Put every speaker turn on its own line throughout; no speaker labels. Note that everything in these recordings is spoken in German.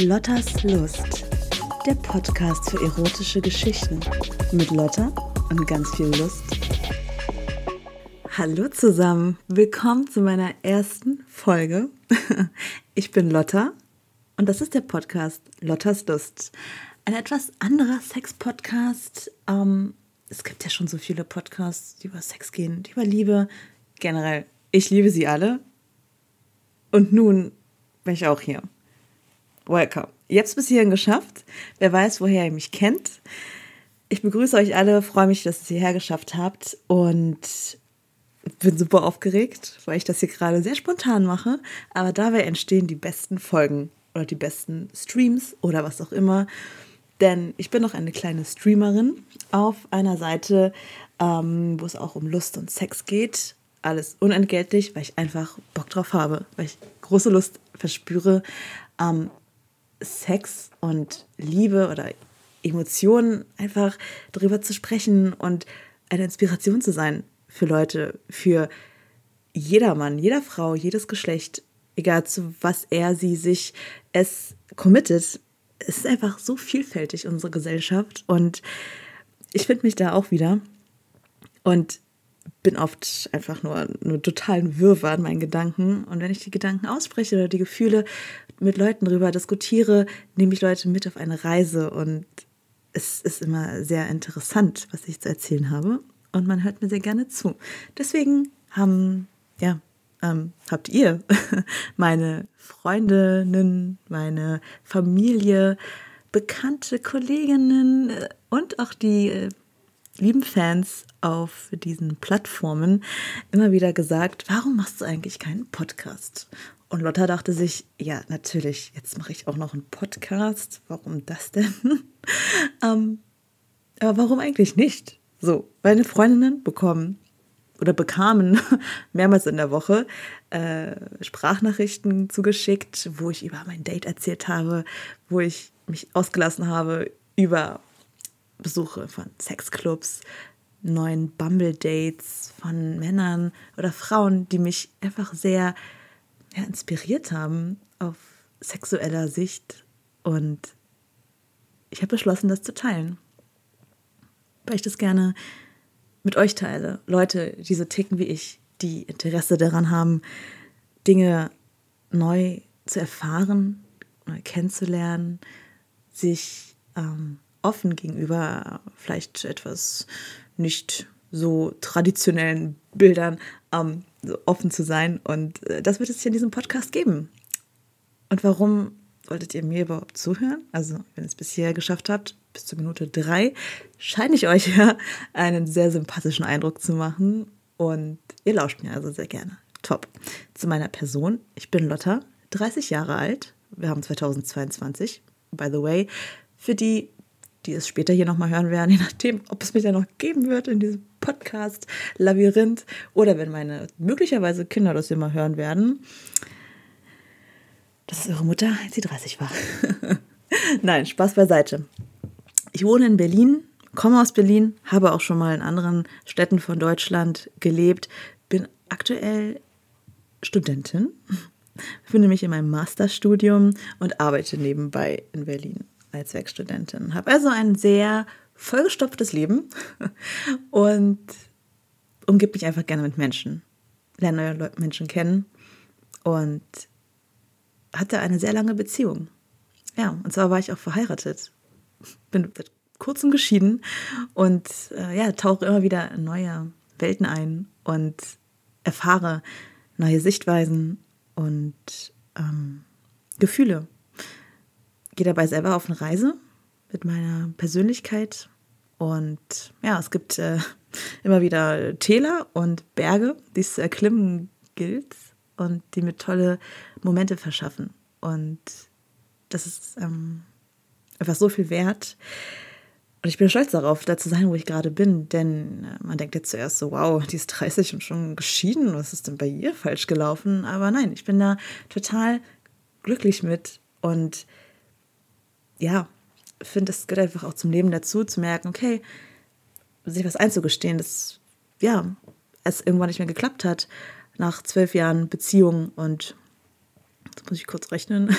Lottas Lust, der Podcast für erotische Geschichten mit Lotta und ganz viel Lust. Hallo zusammen, willkommen zu meiner ersten Folge. Ich bin Lotta und das ist der Podcast Lottas Lust. Ein etwas anderer Sex-Podcast. Ähm, es gibt ja schon so viele Podcasts, die über Sex gehen, die über Liebe. Generell, ich liebe sie alle. Und nun bin ich auch hier. Welcome. Jetzt bis hierhin geschafft. Wer weiß, woher ihr mich kennt. Ich begrüße euch alle, freue mich, dass ihr es hierher geschafft habt und bin super aufgeregt, weil ich das hier gerade sehr spontan mache. Aber dabei entstehen die besten Folgen oder die besten Streams oder was auch immer. Denn ich bin noch eine kleine Streamerin auf einer Seite, ähm, wo es auch um Lust und Sex geht. Alles unentgeltlich, weil ich einfach Bock drauf habe, weil ich große Lust verspüre, ähm, Sex und Liebe oder Emotionen einfach darüber zu sprechen und eine Inspiration zu sein für Leute, für jedermann, jeder Frau, jedes Geschlecht, egal zu was er, sie sich es committet. Es ist einfach so vielfältig, unsere Gesellschaft. Und ich finde mich da auch wieder. Und bin oft einfach nur, nur totalen Wirrwarr in meinen Gedanken. Und wenn ich die Gedanken ausspreche oder die Gefühle mit Leuten darüber diskutiere, nehme ich Leute mit auf eine Reise. Und es ist immer sehr interessant, was ich zu erzählen habe. Und man hört mir sehr gerne zu. Deswegen haben, ja, ähm, habt ihr, meine Freundinnen, meine Familie, bekannte Kolleginnen äh, und auch die äh, lieben Fans auf diesen Plattformen immer wieder gesagt, warum machst du eigentlich keinen Podcast? Und Lotta dachte sich, ja, natürlich, jetzt mache ich auch noch einen Podcast. Warum das denn? ähm, aber warum eigentlich nicht? So, meine Freundinnen bekommen oder bekamen mehrmals in der Woche äh, Sprachnachrichten zugeschickt, wo ich über mein Date erzählt habe, wo ich mich ausgelassen habe über Besuche von Sexclubs, neuen Bumble-Dates von Männern oder Frauen, die mich einfach sehr ja, inspiriert haben auf sexueller Sicht. Und ich habe beschlossen, das zu teilen, weil ich das gerne mit euch teile. Leute, die so ticken wie ich, die Interesse daran haben, Dinge neu zu erfahren, neu kennenzulernen, sich ähm, offen gegenüber vielleicht etwas nicht so traditionellen Bildern ähm, so offen zu sein. Und äh, das wird es hier in diesem Podcast geben. Und warum solltet ihr mir überhaupt zuhören? Also, wenn ihr es bisher geschafft habt, bis zur Minute drei, scheine ich euch ja einen sehr sympathischen Eindruck zu machen. Und ihr lauscht mir also sehr gerne. Top. Zu meiner Person. Ich bin Lotta, 30 Jahre alt. Wir haben 2022. By the way, für die die es später hier nochmal hören werden, je nachdem, ob es mich ja noch geben wird in diesem Podcast Labyrinth oder wenn meine möglicherweise Kinder das immer hören werden. Das ist eure Mutter, als sie 30 war. Nein, Spaß beiseite. Ich wohne in Berlin, komme aus Berlin, habe auch schon mal in anderen Städten von Deutschland gelebt, bin aktuell Studentin, befinde mich in meinem Masterstudium und arbeite nebenbei in Berlin als Werkstudentin. Habe also ein sehr vollgestopftes Leben und umgib mich einfach gerne mit Menschen. Lerne neue Menschen kennen und hatte eine sehr lange Beziehung. Ja, und zwar war ich auch verheiratet. Bin seit kurzem geschieden und äh, ja, tauche immer wieder in neue Welten ein und erfahre neue Sichtweisen und ähm, Gefühle gehe dabei selber auf eine Reise mit meiner Persönlichkeit. Und ja, es gibt äh, immer wieder Täler und Berge, die es zu erklimmen gilt und die mir tolle Momente verschaffen. Und das ist ähm, einfach so viel wert. Und ich bin stolz darauf, da zu sein, wo ich gerade bin. Denn äh, man denkt jetzt zuerst so, wow, die ist 30 und schon geschieden. Was ist denn bei ihr falsch gelaufen? Aber nein, ich bin da total glücklich mit. Und ja, finde, es gehört einfach auch zum Leben dazu, zu merken, okay, sich was einzugestehen, dass ja, es irgendwann nicht mehr geklappt hat nach zwölf Jahren Beziehung und jetzt muss ich kurz rechnen,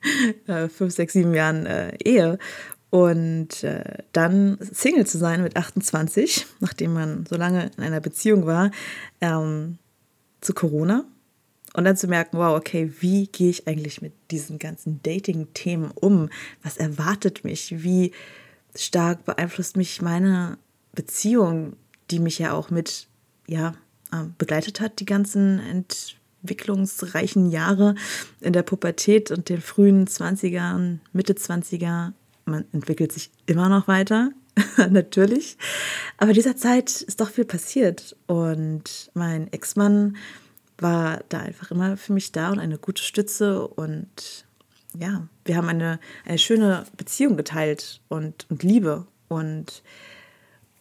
äh, fünf, sechs, sieben Jahren äh, Ehe. Und äh, dann Single zu sein mit 28, nachdem man so lange in einer Beziehung war, ähm, zu Corona. Und dann zu merken, wow, okay, wie gehe ich eigentlich mit diesen ganzen Dating-Themen um? Was erwartet mich? Wie stark beeinflusst mich meine Beziehung, die mich ja auch mit, ja, ähm, begleitet hat, die ganzen entwicklungsreichen Jahre in der Pubertät und den frühen 20ern, Mitte 20er. Man entwickelt sich immer noch weiter, natürlich. Aber dieser Zeit ist doch viel passiert. Und mein Ex-Mann war da einfach immer für mich da und eine gute Stütze. Und ja, wir haben eine, eine schöne Beziehung geteilt und, und Liebe. Und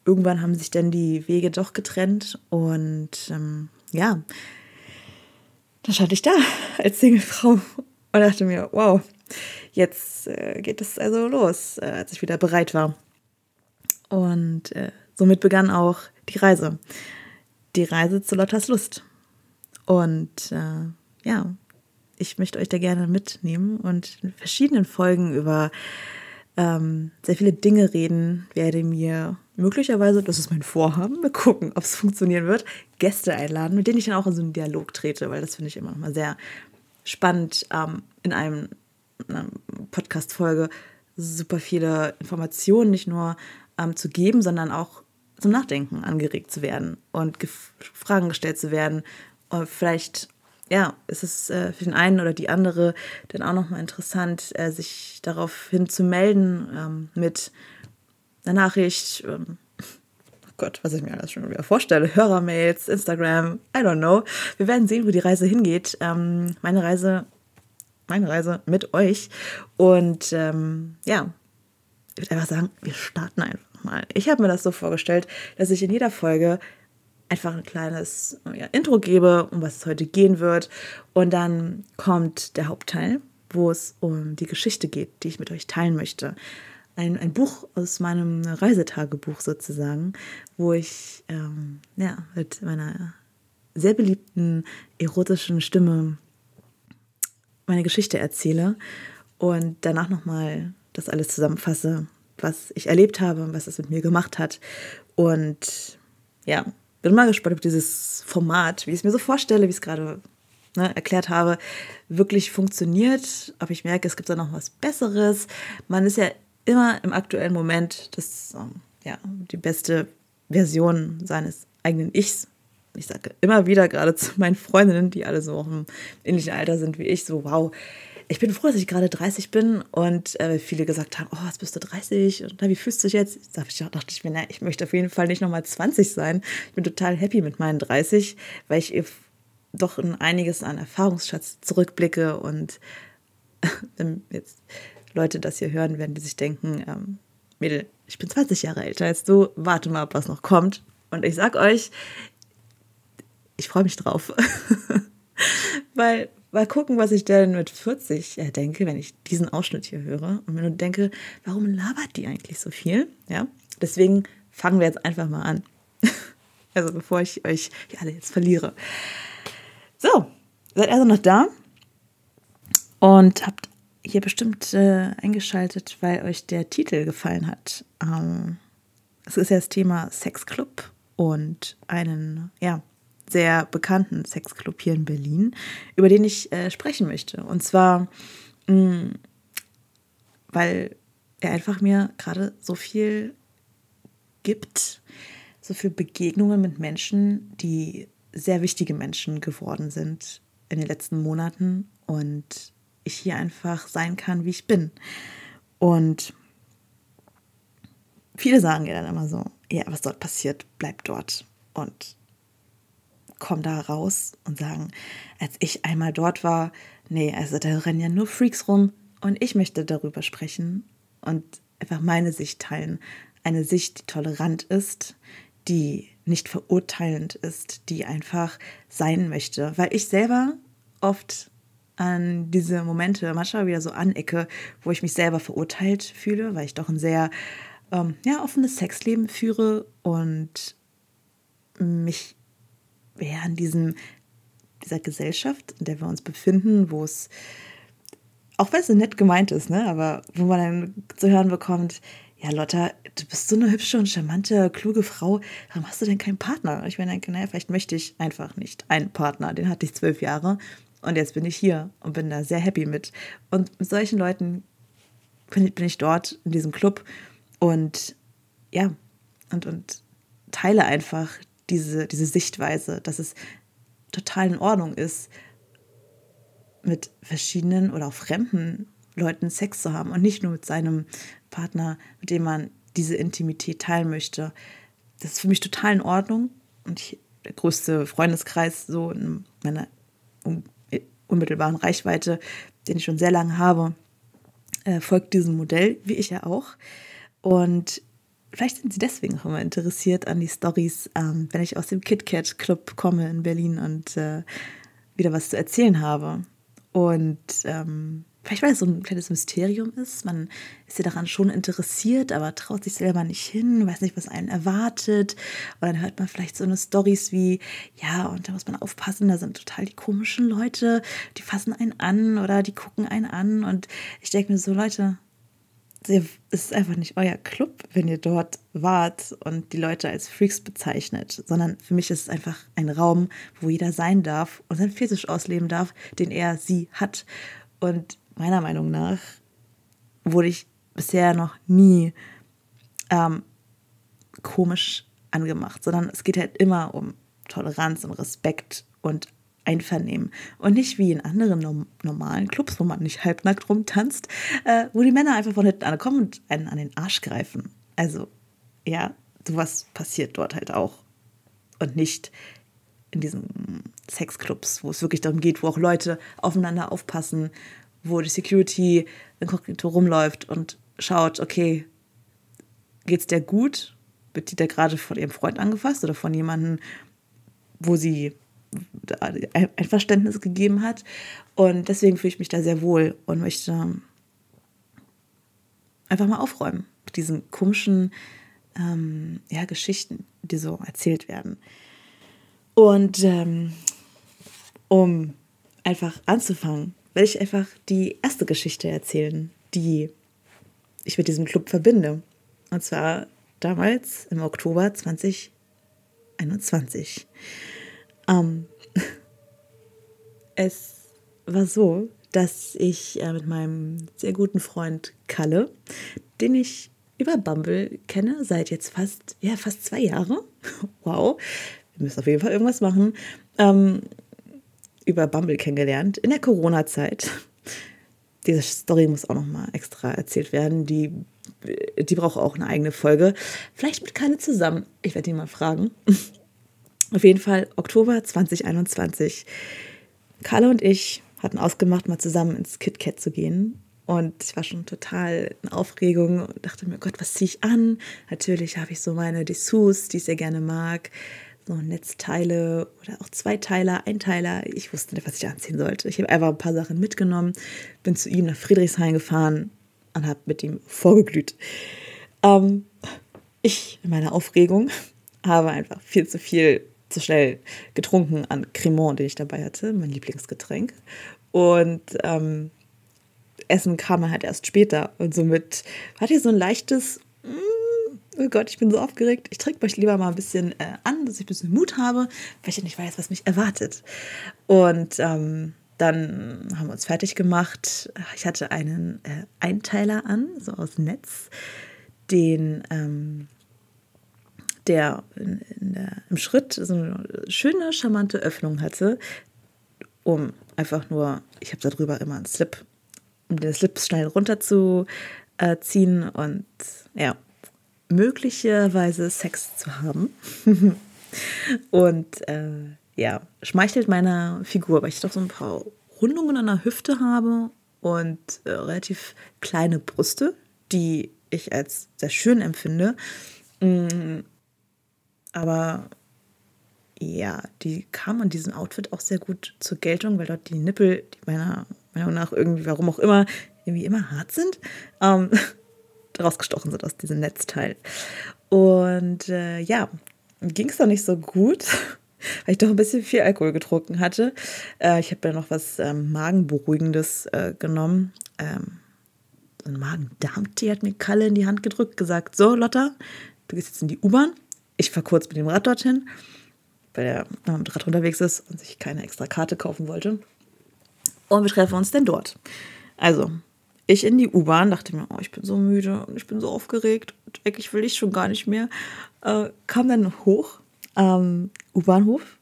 irgendwann haben sich dann die Wege doch getrennt und ähm, ja, da stand ich da als Singlefrau und dachte mir, wow, jetzt äh, geht es also los, äh, als ich wieder bereit war. Und äh, somit begann auch die Reise. Die Reise zu Lottas Lust. Und äh, ja, ich möchte euch da gerne mitnehmen und in verschiedenen Folgen über ähm, sehr viele Dinge reden, werde mir möglicherweise, das ist mein Vorhaben, mal gucken, ob es funktionieren wird, Gäste einladen, mit denen ich dann auch in so einen Dialog trete, weil das finde ich immer noch mal sehr spannend, ähm, in einem, einer Podcast-Folge super viele Informationen nicht nur ähm, zu geben, sondern auch zum Nachdenken angeregt zu werden und Fragen gestellt zu werden. Und vielleicht ja, ist es äh, für den einen oder die andere dann auch nochmal interessant, äh, sich darauf hin zu melden ähm, mit einer Nachricht. Ähm, oh Gott, was ich mir alles schon wieder vorstelle. Hörermails, Instagram, I don't know. Wir werden sehen, wo die Reise hingeht. Ähm, meine Reise, meine Reise mit euch. Und ähm, ja, ich würde einfach sagen, wir starten einfach mal. Ich habe mir das so vorgestellt, dass ich in jeder Folge einfach ein kleines ja, Intro gebe, um was es heute gehen wird. Und dann kommt der Hauptteil, wo es um die Geschichte geht, die ich mit euch teilen möchte. Ein, ein Buch aus meinem Reisetagebuch sozusagen, wo ich ähm, ja, mit meiner sehr beliebten erotischen Stimme meine Geschichte erzähle und danach nochmal das alles zusammenfasse, was ich erlebt habe und was es mit mir gemacht hat. Und ja, bin mal gespannt, ob dieses Format, wie ich es mir so vorstelle, wie ich es gerade ne, erklärt habe, wirklich funktioniert. Ob ich merke, es gibt da noch was Besseres. Man ist ja immer im aktuellen Moment das, ähm, ja, die beste Version seines eigenen Ichs. Ich sage immer wieder gerade zu meinen Freundinnen, die alle so im ähnlichen Alter sind wie ich, so wow, ich bin froh, dass ich gerade 30 bin und äh, viele gesagt haben, oh, jetzt bist du 30 und na, wie fühlst du dich jetzt? Da dachte ich mir, na, ich möchte auf jeden Fall nicht nochmal 20 sein. Ich bin total happy mit meinen 30, weil ich doch in einiges an Erfahrungsschatz zurückblicke und wenn jetzt Leute das hier hören, werden die sich denken, ähm, Mädel, ich bin 20 Jahre älter als du, warte mal, was noch kommt. Und ich sag euch, ich freue mich drauf. weil Mal gucken, was ich denn mit 40 äh, denke, wenn ich diesen Ausschnitt hier höre. Und wenn du denke, warum labert die eigentlich so viel? Ja, deswegen fangen wir jetzt einfach mal an. also bevor ich euch hier alle jetzt verliere. So, seid also noch da und habt hier bestimmt äh, eingeschaltet, weil euch der Titel gefallen hat. Ähm, es ist ja das Thema Sexclub und einen, ja, sehr bekannten Sexclub hier in Berlin, über den ich äh, sprechen möchte. Und zwar, mh, mm, weil er einfach mir gerade so viel gibt, so viele Begegnungen mit Menschen, die sehr wichtige Menschen geworden sind in den letzten Monaten und ich hier einfach sein kann, wie ich bin. Und viele sagen ja dann immer so, ja, was dort passiert, bleibt dort. Und kommen da raus und sagen, als ich einmal dort war, nee, also da rennen ja nur Freaks rum und ich möchte darüber sprechen und einfach meine Sicht teilen. Eine Sicht, die tolerant ist, die nicht verurteilend ist, die einfach sein möchte. Weil ich selber oft an diese Momente manchmal wieder so anecke, wo ich mich selber verurteilt fühle, weil ich doch ein sehr ähm, ja, offenes Sexleben führe und mich ja, in diesem, dieser Gesellschaft, in der wir uns befinden, wo es auch wenn es so nett gemeint ist, ne, aber wo man dann zu hören bekommt, ja, Lotta, du bist so eine hübsche und charmante, kluge Frau. Warum hast du denn keinen Partner? Ich denke, naja, vielleicht möchte ich einfach nicht einen Partner. Den hatte ich zwölf Jahre und jetzt bin ich hier und bin da sehr happy mit. Und mit solchen Leuten bin ich, bin ich dort in diesem Club und ja, und, und teile einfach diese, diese Sichtweise, dass es total in Ordnung ist, mit verschiedenen oder auch fremden Leuten Sex zu haben und nicht nur mit seinem Partner, mit dem man diese Intimität teilen möchte. Das ist für mich total in Ordnung und ich, der größte Freundeskreis so in meiner unmittelbaren Reichweite, den ich schon sehr lange habe, äh, folgt diesem Modell, wie ich ja auch. Und vielleicht sind Sie deswegen auch immer interessiert an die Stories, ähm, wenn ich aus dem KitKat Club komme in Berlin und äh, wieder was zu erzählen habe. Und ähm, vielleicht weil es so ein kleines Mysterium ist. Man ist ja daran schon interessiert, aber traut sich selber nicht hin, weiß nicht, was einen erwartet. Und dann hört man vielleicht so eine Stories wie, ja, und da muss man aufpassen, da sind total die komischen Leute, die fassen einen an oder die gucken einen an. Und ich denke mir so, Leute, es ist einfach nicht euer Club, wenn ihr dort wart und die Leute als Freaks bezeichnet, sondern für mich ist es einfach ein Raum, wo jeder sein darf und seinen Fetisch ausleben darf, den er sie hat. Und meiner Meinung nach wurde ich bisher noch nie ähm, komisch angemacht, sondern es geht halt immer um Toleranz und Respekt und Einvernehmen. Und nicht wie in anderen norm normalen Clubs, wo man nicht halbnackt rumtanzt, äh, wo die Männer einfach von hinten ankommen und einen an den Arsch greifen. Also, ja, sowas passiert dort halt auch. Und nicht in diesen Sexclubs, wo es wirklich darum geht, wo auch Leute aufeinander aufpassen, wo die Security inkognito rumläuft und schaut, okay, geht's der gut? Wird die da gerade von ihrem Freund angefasst oder von jemandem, wo sie ein Verständnis gegeben hat? Und deswegen fühle ich mich da sehr wohl und möchte einfach mal aufräumen mit diesen komischen ähm, ja, Geschichten, die so erzählt werden. Und ähm, um einfach anzufangen, werde ich einfach die erste Geschichte erzählen, die ich mit diesem Club verbinde. Und zwar damals im Oktober 2021. Ähm, es war so, dass ich äh, mit meinem sehr guten Freund Kalle, den ich über Bumble kenne, seit jetzt fast, ja, fast zwei Jahre. Wow, wir müssen auf jeden Fall irgendwas machen. Ähm, über Bumble kennengelernt in der Corona-Zeit. Diese Story muss auch noch mal extra erzählt werden. Die, die braucht auch eine eigene Folge. Vielleicht mit Kalle zusammen. Ich werde ihn mal fragen. Auf jeden Fall Oktober 2021. Kalle und ich hatten ausgemacht, mal zusammen ins KitKat zu gehen. Und ich war schon total in Aufregung und dachte mir, Gott, was ziehe ich an? Natürlich habe ich so meine Dessous, die ich sehr gerne mag so Netzteile oder auch Zweiteiler, Einteiler. Ich wusste nicht, was ich anziehen sollte. Ich habe einfach ein paar Sachen mitgenommen, bin zu ihm nach Friedrichshain gefahren und habe mit ihm vorgeglüht. Ähm, ich in meiner Aufregung habe einfach viel zu viel zu schnell getrunken an Cremant, den ich dabei hatte, mein Lieblingsgetränk. Und ähm, Essen kam halt erst später. Und somit hatte ich so ein leichtes oh Gott, ich bin so aufgeregt. Ich trinke euch lieber mal ein bisschen äh, an, dass ich ein bisschen Mut habe, weil ich nicht weiß, was mich erwartet. Und ähm, dann haben wir uns fertig gemacht. Ich hatte einen äh, Einteiler an, so aus Netz, den ähm, der, in, in der im Schritt so eine schöne, charmante Öffnung hatte, um einfach nur, ich habe darüber immer einen Slip, um den Slip schnell runterzuziehen und ja, möglicherweise Sex zu haben. und äh, ja, schmeichelt meiner Figur, weil ich doch so ein paar Rundungen an der Hüfte habe und äh, relativ kleine Brüste, die ich als sehr schön empfinde. Aber ja, die kamen in diesem Outfit auch sehr gut zur Geltung, weil dort die Nippel, die meiner Meinung nach irgendwie, warum auch immer, irgendwie immer hart sind. Ähm, rausgestochen sind aus diesem Netzteil. Und äh, ja, ging es doch nicht so gut. weil ich doch ein bisschen viel Alkohol getrunken hatte. Äh, ich habe ja noch was ähm, Magenberuhigendes äh, genommen. Ähm, so ein Magen-Darm-Tee hat mir Kalle in die Hand gedrückt, gesagt, so Lotta, du gehst jetzt in die U-Bahn. Ich fahre kurz mit dem Rad dorthin, weil er mit dem Rad unterwegs ist und sich keine extra Karte kaufen wollte. Und wir treffen uns denn dort. Also, ich in die U-Bahn, dachte mir, oh, ich bin so müde und ich bin so aufgeregt und eigentlich will ich schon gar nicht mehr. Äh, kam dann hoch am U-Bahnhof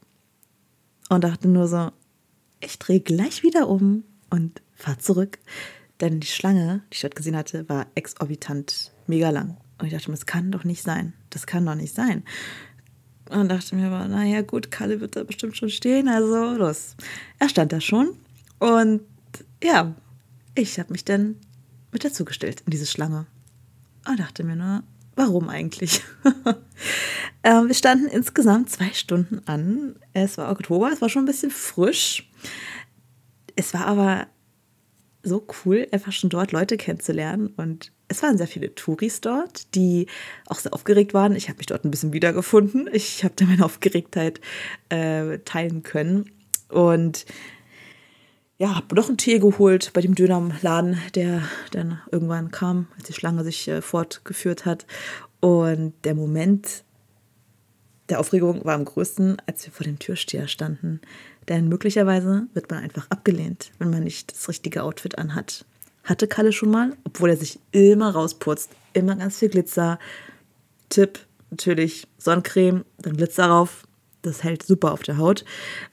und dachte nur so, ich drehe gleich wieder um und fahre zurück. Denn die Schlange, die ich dort gesehen hatte, war exorbitant mega lang. Und ich dachte mir, das kann doch nicht sein. Das kann doch nicht sein. Und dachte mir aber, naja, gut, Kalle wird da bestimmt schon stehen, also los. Er stand da schon. Und ja, ich habe mich dann mit dazugestellt in diese Schlange. Und dachte mir nur, warum eigentlich? ähm, wir standen insgesamt zwei Stunden an. Es war Oktober, es war schon ein bisschen frisch. Es war aber so cool, einfach schon dort Leute kennenzulernen. Und es waren sehr viele Touris dort, die auch sehr aufgeregt waren. Ich habe mich dort ein bisschen wiedergefunden. Ich habe da meine Aufgeregtheit äh, teilen können. Und ja, habe noch einen Tee geholt bei dem Dönerladen, der dann irgendwann kam, als die Schlange sich äh, fortgeführt hat. Und der Moment der Aufregung war am größten, als wir vor dem Türsteher standen. Denn möglicherweise wird man einfach abgelehnt, wenn man nicht das richtige Outfit anhat. Hatte Kalle schon mal, obwohl er sich immer rausputzt, immer ganz viel Glitzer. Tipp, natürlich Sonnencreme, dann Glitzer drauf. Das hält super auf der Haut.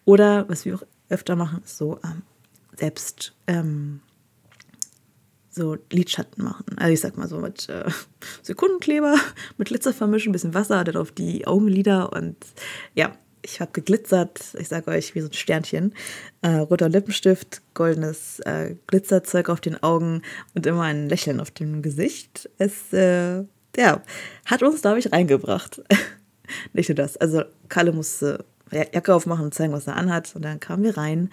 Oder, was wir auch öfter machen, ist so ähm, selbst ähm, so Lidschatten machen. Also ich sag mal so mit äh, Sekundenkleber, mit Glitzer vermischen, ein bisschen Wasser, dann auf die Augenlider und ja, ich habe geglitzert, ich sage euch, wie so ein Sternchen. Äh, roter Lippenstift, goldenes äh, Glitzerzeug auf den Augen und immer ein Lächeln auf dem Gesicht. Es, äh, ja, hat uns, glaube ich, reingebracht. Nicht nur das. Also, Kalle musste Jacke aufmachen und zeigen, was er anhat. Und dann kamen wir rein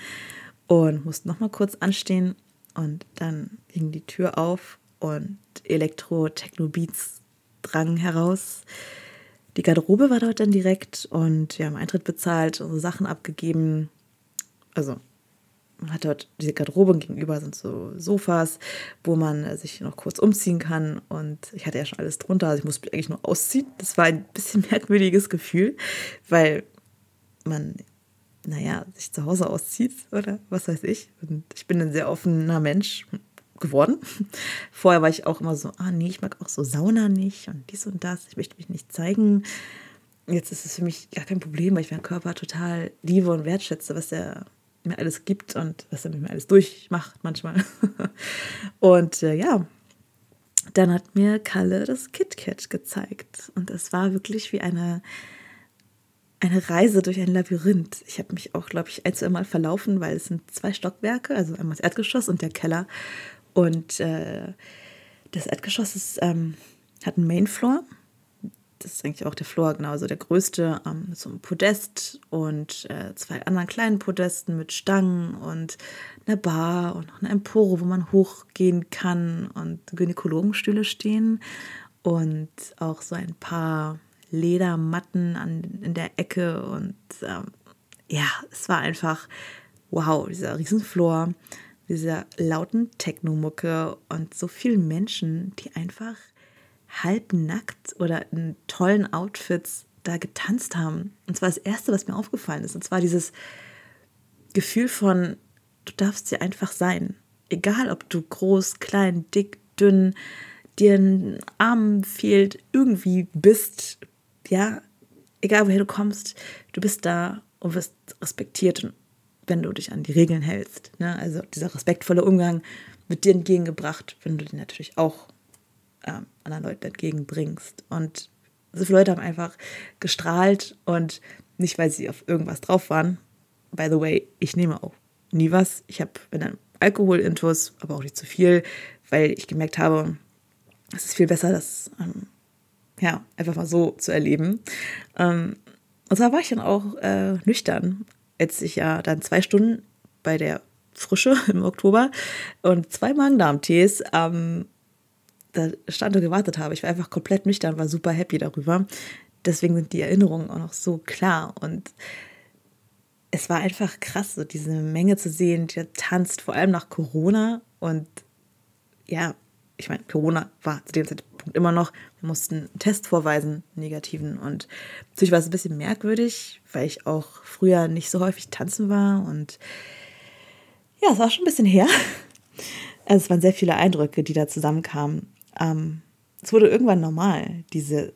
und mussten nochmal kurz anstehen. Und dann ging die Tür auf und Elektro-Techno-Beats drangen heraus. Die Garderobe war dort dann direkt und wir haben Eintritt bezahlt, unsere Sachen abgegeben. Also man hat dort diese Garderobe gegenüber sind so Sofas, wo man sich noch kurz umziehen kann. Und ich hatte ja schon alles drunter, also ich musste eigentlich nur ausziehen. Das war ein bisschen merkwürdiges Gefühl, weil man, naja, sich zu Hause auszieht oder was weiß ich. Und ich bin ein sehr offener Mensch geworden. Vorher war ich auch immer so, ah nee, ich mag auch so Sauna nicht und dies und das, ich möchte mich nicht zeigen. Jetzt ist es für mich gar kein Problem, weil ich meinen Körper total liebe und wertschätze, was er mir alles gibt und was er mit mir alles durchmacht manchmal. und äh, ja, dann hat mir Kalle das KitKat gezeigt und es war wirklich wie eine eine Reise durch ein Labyrinth. Ich habe mich auch, glaube ich, ein, zwei Mal verlaufen, weil es sind zwei Stockwerke, also einmal das Erdgeschoss und der Keller. Und äh, das Erdgeschoss ist, ähm, hat einen Mainfloor. Das ist eigentlich auch der Floor, genau, also der größte, ähm, mit so einem Podest und äh, zwei anderen kleinen Podesten mit Stangen und einer Bar und noch eine Empore, wo man hochgehen kann und Gynäkologenstühle stehen und auch so ein paar Ledermatten an, in der Ecke und ähm, ja, es war einfach wow, dieser Riesenfloor dieser lauten Techno-Mucke und so vielen Menschen, die einfach halbnackt oder in tollen Outfits da getanzt haben. Und zwar das Erste, was mir aufgefallen ist. Und zwar dieses Gefühl von, du darfst dir einfach sein. Egal, ob du groß, klein, dick, dünn, dir ein Arm fehlt, irgendwie bist, ja, egal woher du kommst, du bist da und wirst respektiert und wenn du dich an die Regeln hältst. Ne? Also dieser respektvolle Umgang wird dir entgegengebracht, wenn du den natürlich auch ähm, anderen Leuten entgegenbringst. Und so viele Leute haben einfach gestrahlt und nicht, weil sie auf irgendwas drauf waren. By the way, ich nehme auch nie was. Ich habe einen Alkohol-Intus, aber auch nicht zu viel, weil ich gemerkt habe, es ist viel besser, das ähm, ja, einfach mal so zu erleben. Ähm, und zwar war ich dann auch äh, nüchtern als ich ja dann zwei Stunden bei der Frische im Oktober und zwei Magen-Darm-Tees ähm, da stand und gewartet habe. Ich war einfach komplett nüchtern, war super happy darüber. Deswegen sind die Erinnerungen auch noch so klar. Und es war einfach krass, so diese Menge zu sehen, die tanzt, vor allem nach Corona. Und ja, ich meine, Corona war zu dem Zeitpunkt immer noch, wir mussten einen Test vorweisen, negativen. Und natürlich war es ein bisschen merkwürdig, weil ich auch früher nicht so häufig tanzen war. Und ja, es war schon ein bisschen her. Also es waren sehr viele Eindrücke, die da zusammenkamen. Ähm, es wurde irgendwann normal, diese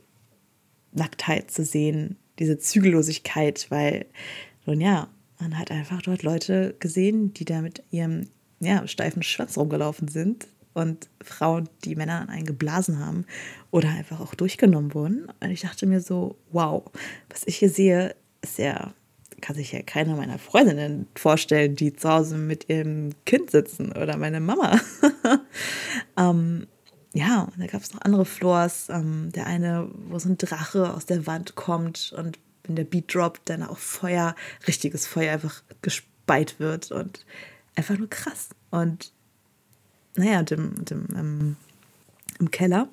Nacktheit zu sehen, diese Zügellosigkeit, weil, nun ja, man hat einfach dort Leute gesehen, die da mit ihrem ja, steifen Schwanz rumgelaufen sind und Frauen, die Männer an einen geblasen haben oder einfach auch durchgenommen wurden. Und ich dachte mir so, wow, was ich hier sehe, ist ja, kann sich ja keiner meiner Freundinnen vorstellen, die zu Hause mit ihrem Kind sitzen oder meine Mama. ähm, ja, und da gab es noch andere Floors. Ähm, der eine, wo so ein Drache aus der Wand kommt und wenn der Beat droppt, dann auch Feuer, richtiges Feuer einfach gespeit wird und einfach nur krass. Und naja, dem, dem, ähm, im Keller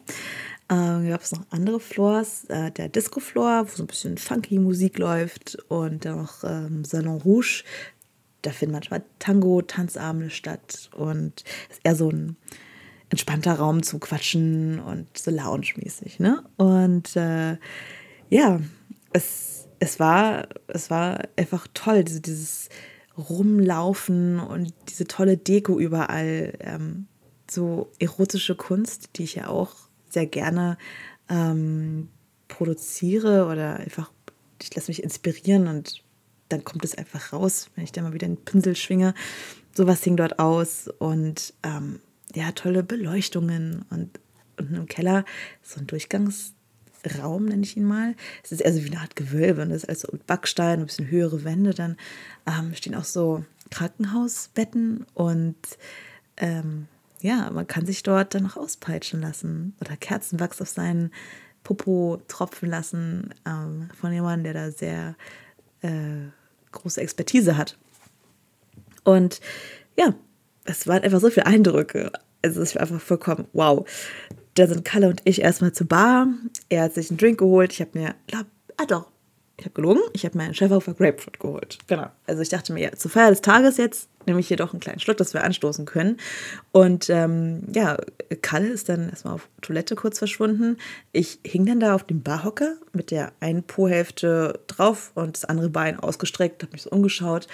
äh, gab es noch andere Floors. Äh, der Disco-Floor, wo so ein bisschen funky Musik läuft und dann noch ähm, Salon Rouge. Da finden manchmal Tango, Tanzabende statt und ist eher so ein entspannter Raum zum Quatschen und so lounge-mäßig. Ne? Und äh, ja, es, es, war, es war einfach toll, diese, dieses Rumlaufen und diese tolle Deko überall. Ähm, so erotische Kunst, die ich ja auch sehr gerne ähm, produziere oder einfach, ich lasse mich inspirieren und dann kommt es einfach raus, wenn ich da mal wieder einen Pinsel schwinge. Sowas hing dort aus und ähm, ja, tolle Beleuchtungen und unten im Keller so ein Durchgangsraum, nenne ich ihn mal. Es ist eher so wie eine Art Gewölbe und das ist also Backstein, ein bisschen höhere Wände. Dann ähm, stehen auch so Krankenhausbetten und ähm, ja, man kann sich dort dann noch auspeitschen lassen oder Kerzenwachs auf seinen Popo tropfen lassen ähm, von jemandem, der da sehr äh, große Expertise hat. Und ja, es waren einfach so viele Eindrücke. Also es war einfach vollkommen wow. Da sind Kalle und ich erstmal zur Bar. Er hat sich einen Drink geholt. Ich habe mir, glaub, ah doch, ich habe gelogen. Ich habe mir einen Chefhofer Grapefruit geholt. Genau. Also ich dachte mir, ja, zur Feier des Tages jetzt nehme ich hier doch einen kleinen Schluck, dass wir anstoßen können. Und ähm, ja, Kalle ist dann erstmal auf Toilette kurz verschwunden. Ich hing dann da auf dem Barhocker mit der einen Po-Hälfte drauf und das andere Bein ausgestreckt, habe mich so umgeschaut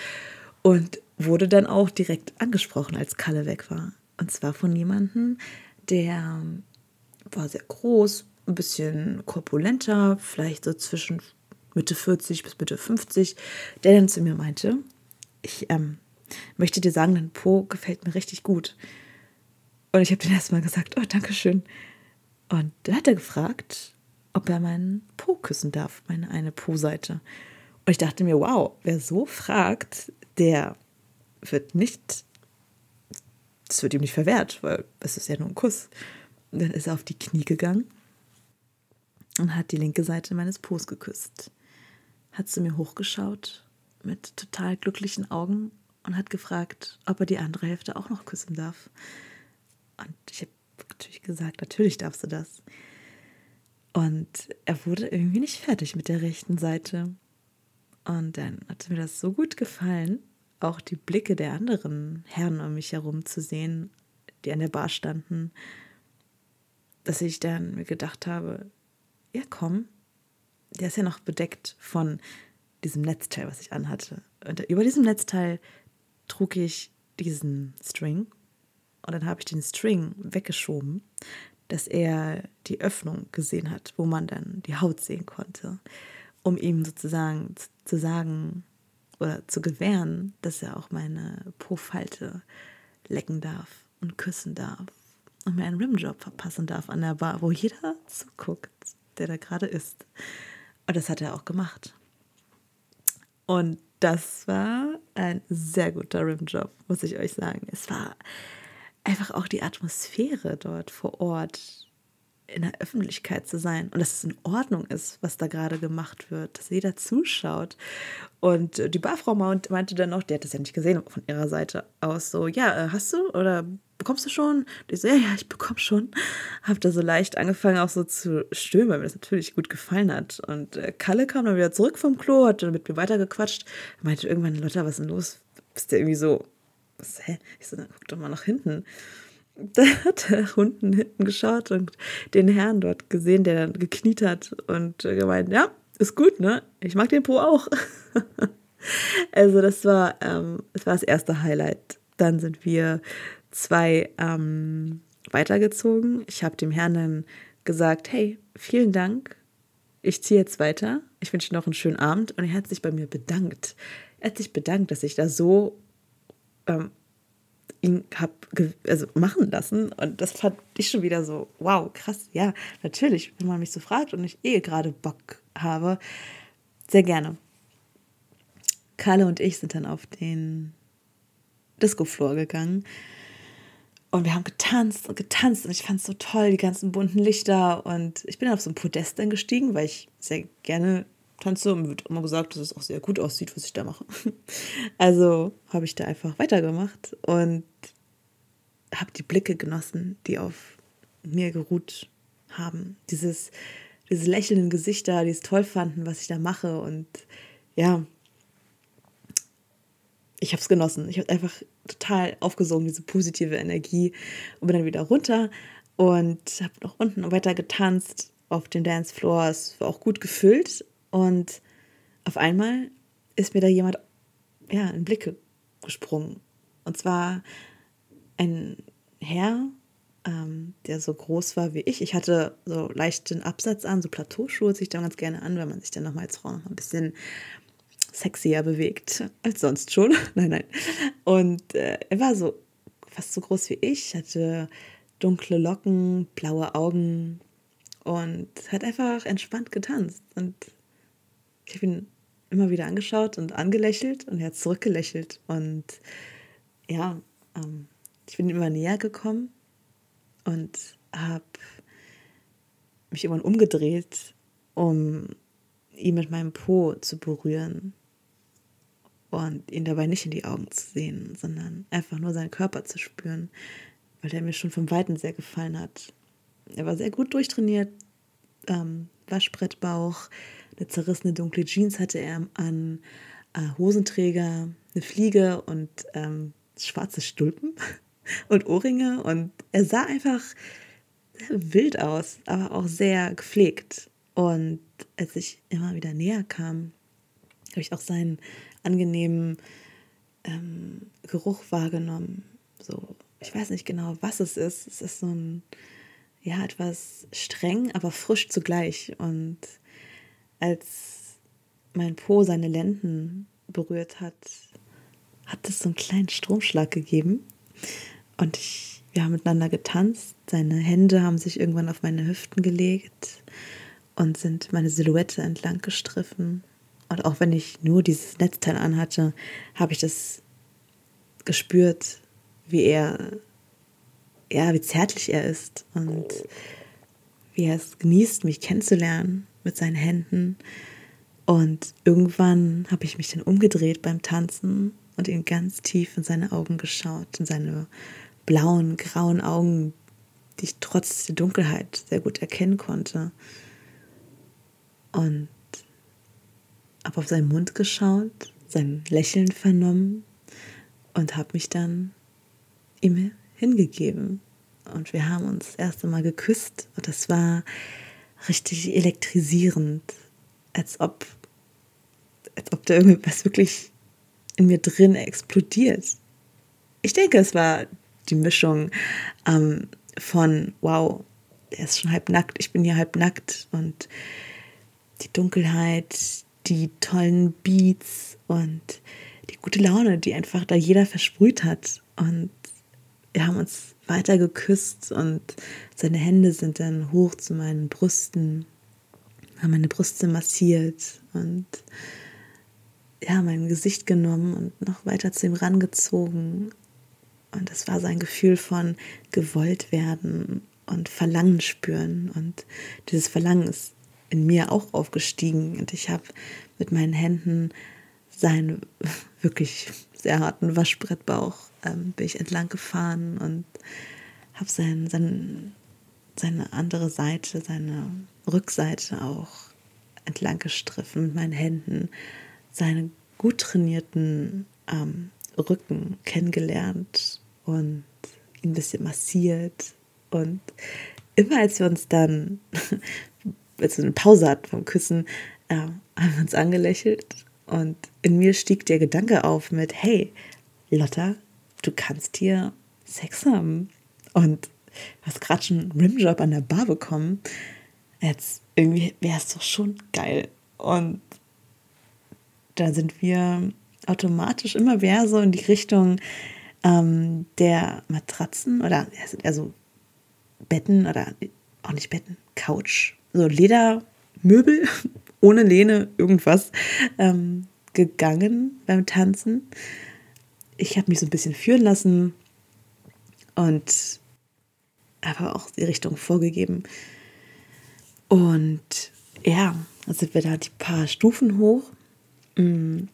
und wurde dann auch direkt angesprochen, als Kalle weg war. Und zwar von jemandem, der war sehr groß, ein bisschen korpulenter, vielleicht so zwischen Mitte 40 bis Mitte 50, der dann zu mir meinte, ich ähm, möchte dir sagen, dein Po gefällt mir richtig gut. Und ich habe dann erstmal gesagt, oh, danke schön. Und dann hat er gefragt, ob er meinen Po küssen darf, meine eine Po-Seite. Und ich dachte mir, wow, wer so fragt, der wird nicht, das wird ihm nicht verwehrt, weil es ist ja nur ein Kuss. Und dann ist er auf die Knie gegangen und hat die linke Seite meines Po's geküsst hat zu mir hochgeschaut mit total glücklichen Augen und hat gefragt, ob er die andere Hälfte auch noch küssen darf. Und ich habe natürlich gesagt, natürlich darfst du das. Und er wurde irgendwie nicht fertig mit der rechten Seite. Und dann hat mir das so gut gefallen, auch die Blicke der anderen Herren um mich herum zu sehen, die an der Bar standen, dass ich dann mir gedacht habe, ja komm, der ist ja noch bedeckt von diesem Netzteil, was ich anhatte. Und über diesem Netzteil trug ich diesen String und dann habe ich den String weggeschoben, dass er die Öffnung gesehen hat, wo man dann die Haut sehen konnte, um ihm sozusagen zu sagen oder zu gewähren, dass er auch meine Po-Falte lecken darf und küssen darf und mir einen Rimjob verpassen darf an der Bar, wo jeder zuguckt, der da gerade ist. Und das hat er auch gemacht. Und das war ein sehr guter Rimjob, muss ich euch sagen. Es war einfach auch die Atmosphäre dort vor Ort in der Öffentlichkeit zu sein und dass es in Ordnung ist, was da gerade gemacht wird, dass jeder zuschaut. Und die Barfrau meinte dann noch, die hat das ja nicht gesehen von ihrer Seite aus, so, ja, äh, hast du oder bekommst du schon? Und ich so, ja, ja, ich bekomme schon. Hab da so leicht angefangen auch so zu stöhnen, weil mir das natürlich gut gefallen hat. Und äh, Kalle kam dann wieder zurück vom Klo, hat dann mit mir weitergequatscht. Er meinte irgendwann, Lotta, was ist denn los? Bist du irgendwie so, was, hä? Ich so, dann guck doch mal nach hinten. Da hat er unten hinten geschaut und den Herrn dort gesehen, der dann gekniet hat und äh, gemeint, ja, ist gut, ne? Ich mag den Po auch. also das war, ähm, das war das erste Highlight. Dann sind wir zwei ähm, weitergezogen. Ich habe dem Herrn dann gesagt, hey, vielen Dank. Ich ziehe jetzt weiter. Ich wünsche noch einen schönen Abend. Und er hat sich bei mir bedankt. Er hat sich bedankt, dass ich da so ähm, ihn habe also machen lassen. Und das fand ich schon wieder so, wow, krass. Ja, natürlich, wenn man mich so fragt und ich eh gerade Bock habe, sehr gerne. Kalle und ich sind dann auf den Disco-Floor gegangen. Und wir haben getanzt und getanzt und ich fand es so toll, die ganzen bunten Lichter. Und ich bin auf so ein Podest dann gestiegen, weil ich sehr gerne tanze und wird immer gesagt, dass es auch sehr gut aussieht, was ich da mache. Also habe ich da einfach weitergemacht und habe die Blicke genossen, die auf mir geruht haben. Dieses, diese lächelnden Gesichter, die es toll fanden, was ich da mache. Und ja, ich habe es genossen. Ich habe einfach total aufgesogen, diese positive Energie und bin dann wieder runter und habe noch unten weiter getanzt auf dem Dancefloor. Es war auch gut gefüllt und auf einmal ist mir da jemand ja, in Blicke gesprungen. Und zwar ein Herr, ähm, der so groß war wie ich. Ich hatte so leichten Absatz an, so Plateauschuhe ziehe ich dann ganz gerne an, wenn man sich dann nochmal als Frau noch ein bisschen sexier bewegt als sonst schon. nein, nein. Und äh, er war so fast so groß wie ich, hatte dunkle Locken, blaue Augen und hat einfach entspannt getanzt. Und ich habe ihn immer wieder angeschaut und angelächelt und er hat zurückgelächelt. Und ja, ähm, ich bin immer näher gekommen und habe mich irgendwann umgedreht, um ihn mit meinem Po zu berühren und ihn dabei nicht in die Augen zu sehen, sondern einfach nur seinen Körper zu spüren, weil der mir schon vom Weiten sehr gefallen hat. Er war sehr gut durchtrainiert, ähm, Waschbrettbauch, eine zerrissene dunkle Jeans hatte er an, äh, Hosenträger, eine Fliege und ähm, schwarze Stulpen und Ohrringe und er sah einfach wild aus, aber auch sehr gepflegt. Und als ich immer wieder näher kam, habe ich auch seinen angenehmen ähm, Geruch wahrgenommen. So, ich weiß nicht genau, was es ist. Es ist so ein, ja, etwas streng, aber frisch zugleich. Und als mein Po seine Lenden berührt hat, hat es so einen kleinen Stromschlag gegeben. Und ich, wir haben miteinander getanzt. Seine Hände haben sich irgendwann auf meine Hüften gelegt und sind meine Silhouette entlang gestriffen. Und auch wenn ich nur dieses Netzteil anhatte, habe ich das gespürt, wie er, ja, wie zärtlich er ist und wie er es genießt, mich kennenzulernen mit seinen Händen. Und irgendwann habe ich mich dann umgedreht beim Tanzen und ihn ganz tief in seine Augen geschaut, in seine blauen, grauen Augen, die ich trotz der Dunkelheit sehr gut erkennen konnte. Und habe auf seinen Mund geschaut, sein Lächeln vernommen und habe mich dann ihm hingegeben. Und wir haben uns das erste Mal geküsst und das war richtig elektrisierend, als ob, als ob da irgendwas wirklich in mir drin explodiert. Ich denke, es war die Mischung ähm, von, wow, er ist schon halb nackt, ich bin hier halb nackt und die Dunkelheit, die tollen Beats und die gute Laune, die einfach da jeder versprüht hat. Und wir haben uns weiter geküsst und seine Hände sind dann hoch zu meinen Brüsten, haben meine Brüste massiert und ja, mein Gesicht genommen und noch weiter zu ihm rangezogen. Und das war sein Gefühl von gewollt werden und Verlangen spüren. Und dieses Verlangen ist in mir auch aufgestiegen und ich habe mit meinen Händen seinen wirklich sehr harten Waschbrettbauch ähm, bin ich entlang gefahren und habe sein, sein, seine andere Seite, seine Rückseite auch entlang gestriffen mit meinen Händen, seine gut trainierten ähm, Rücken kennengelernt und ihn ein bisschen massiert. Und immer als wir uns dann, als wir eine Pause hatten vom Küssen, äh, haben wir uns angelächelt. Und in mir stieg der Gedanke auf mit, hey, Lotta, du kannst hier Sex haben. Und hast gerade schon einen Rimjob an der Bar bekommen. Jetzt irgendwie wäre es doch schon geil. Und da sind wir automatisch immer mehr so in die Richtung ähm, der Matratzen oder also Betten oder auch nicht Betten, Couch, so Ledermöbel ohne Lehne, irgendwas ähm, gegangen beim Tanzen. Ich habe mich so ein bisschen führen lassen und aber auch die Richtung vorgegeben. Und ja, dann sind wir da die paar Stufen hoch. Mm,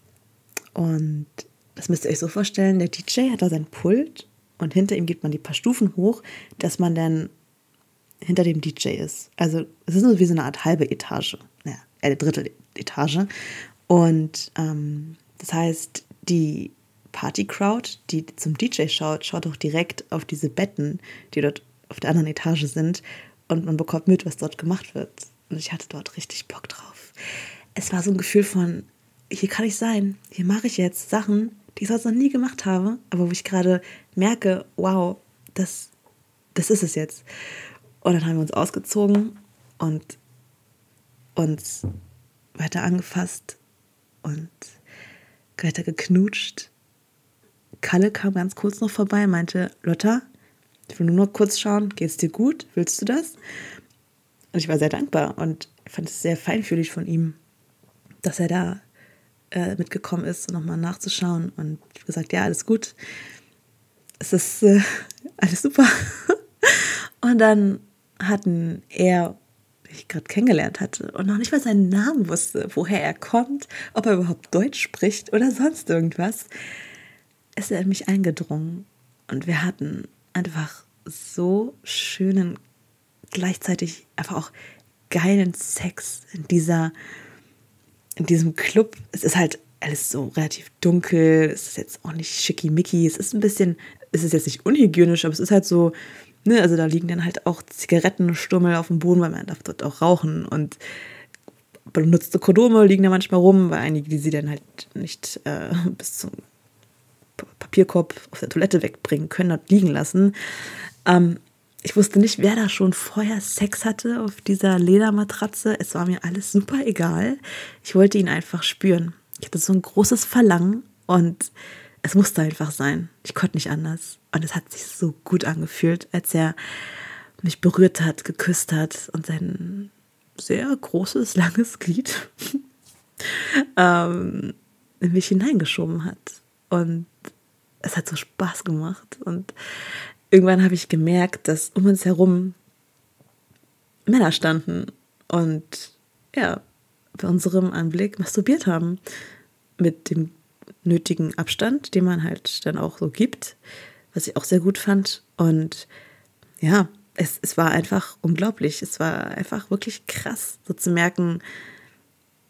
und das müsst ihr euch so vorstellen, der DJ hat da sein Pult und hinter ihm geht man die paar Stufen hoch, dass man dann hinter dem DJ ist. Also es ist nur wie so eine Art halbe Etage, ja, eine Etage. Und ähm, das heißt, die Party-Crowd, die zum DJ schaut, schaut auch direkt auf diese Betten, die dort auf der anderen Etage sind und man bekommt mit, was dort gemacht wird. Und ich hatte dort richtig Bock drauf. Es war so ein Gefühl von, hier kann ich sein, hier mache ich jetzt Sachen, die ich sonst noch nie gemacht habe, aber wo ich gerade merke, wow, das, das ist es jetzt. Und dann haben wir uns ausgezogen und uns weiter angefasst und weiter geknutscht. Kalle kam ganz kurz noch vorbei, meinte, Lotta, ich will nur noch kurz schauen, geht's dir gut? Willst du das? Und ich war sehr dankbar und fand es sehr feinfühlig von ihm, dass er da äh, mitgekommen ist, nochmal nachzuschauen. Und ich habe gesagt, ja, alles gut. Es ist äh, alles super. und dann hatten er, ich gerade kennengelernt hatte, und noch nicht mal seinen Namen wusste, woher er kommt, ob er überhaupt Deutsch spricht oder sonst irgendwas, ist er in mich eingedrungen. Und wir hatten einfach so schönen, gleichzeitig einfach auch geilen Sex in dieser in diesem Club, es ist halt alles so relativ dunkel, es ist jetzt auch nicht schickimicki, es ist ein bisschen, es ist jetzt nicht unhygienisch, aber es ist halt so, ne, also da liegen dann halt auch Zigarettenstummel auf dem Boden, weil man darf dort auch rauchen und benutzte Kondome liegen da manchmal rum, weil einige, die sie dann halt nicht äh, bis zum Papierkorb auf der Toilette wegbringen können, dort liegen lassen. Ähm, ich wusste nicht, wer da schon vorher Sex hatte auf dieser Ledermatratze. Es war mir alles super egal. Ich wollte ihn einfach spüren. Ich hatte so ein großes Verlangen und es musste einfach sein. Ich konnte nicht anders. Und es hat sich so gut angefühlt, als er mich berührt hat, geküsst hat und sein sehr großes, langes Glied ähm, in mich hineingeschoben hat. Und es hat so Spaß gemacht. Und irgendwann habe ich gemerkt, dass um uns herum Männer standen und ja, bei unserem Anblick masturbiert haben. Mit dem nötigen Abstand, den man halt dann auch so gibt, was ich auch sehr gut fand. Und ja, es, es war einfach unglaublich. Es war einfach wirklich krass, so zu merken,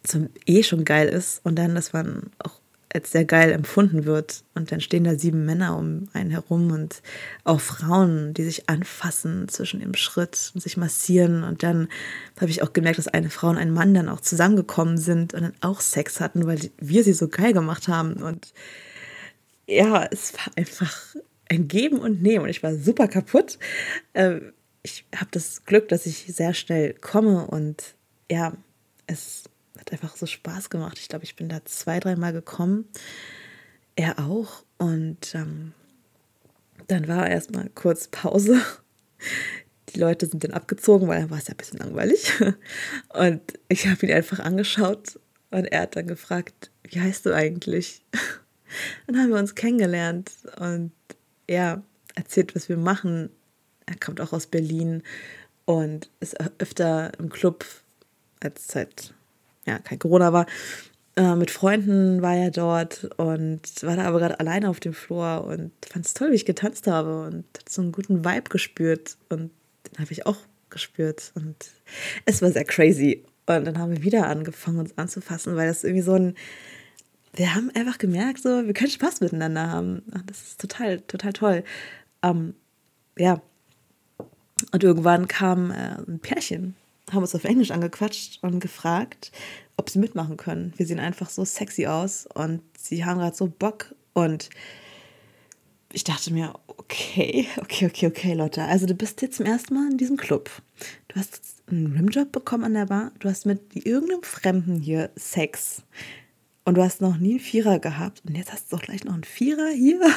dass es eh schon geil ist. Und dann, dass man auch als sehr geil empfunden wird. Und dann stehen da sieben Männer um einen herum und auch Frauen, die sich anfassen zwischen dem Schritt und sich massieren. Und dann habe ich auch gemerkt, dass eine Frau und ein Mann dann auch zusammengekommen sind und dann auch Sex hatten, weil wir sie so geil gemacht haben. Und ja, es war einfach ein Geben und Nehmen. Und ich war super kaputt. Ähm, ich habe das Glück, dass ich sehr schnell komme und ja, es hat einfach so Spaß gemacht. Ich glaube, ich bin da zwei, dreimal gekommen. Er auch. Und ähm, dann war erstmal kurz Pause. Die Leute sind dann abgezogen, weil dann war es ja ein bisschen langweilig. Und ich habe ihn einfach angeschaut und er hat dann gefragt, wie heißt du eigentlich? Dann haben wir uns kennengelernt und ja, erzählt, was wir machen. Er kommt auch aus Berlin und ist öfter im Club als Zeit ja, kein Corona war, äh, mit Freunden war er dort und war da aber gerade alleine auf dem Floor und fand es toll, wie ich getanzt habe und hat so einen guten Vibe gespürt und den habe ich auch gespürt und es war sehr crazy. Und dann haben wir wieder angefangen, uns anzufassen, weil das irgendwie so ein, wir haben einfach gemerkt, so, wir können Spaß miteinander haben. Das ist total, total toll. Ähm, ja. Und irgendwann kam äh, ein Pärchen, haben uns auf Englisch angequatscht und gefragt, ob sie mitmachen können. Wir sehen einfach so sexy aus und sie haben gerade so Bock und ich dachte mir, okay, okay, okay, okay, Leute. Also du bist jetzt zum ersten Mal in diesem Club. Du hast einen Rimjob bekommen an der Bar. Du hast mit irgendeinem Fremden hier Sex. Und du hast noch nie einen Vierer gehabt. Und jetzt hast du doch gleich noch einen Vierer hier.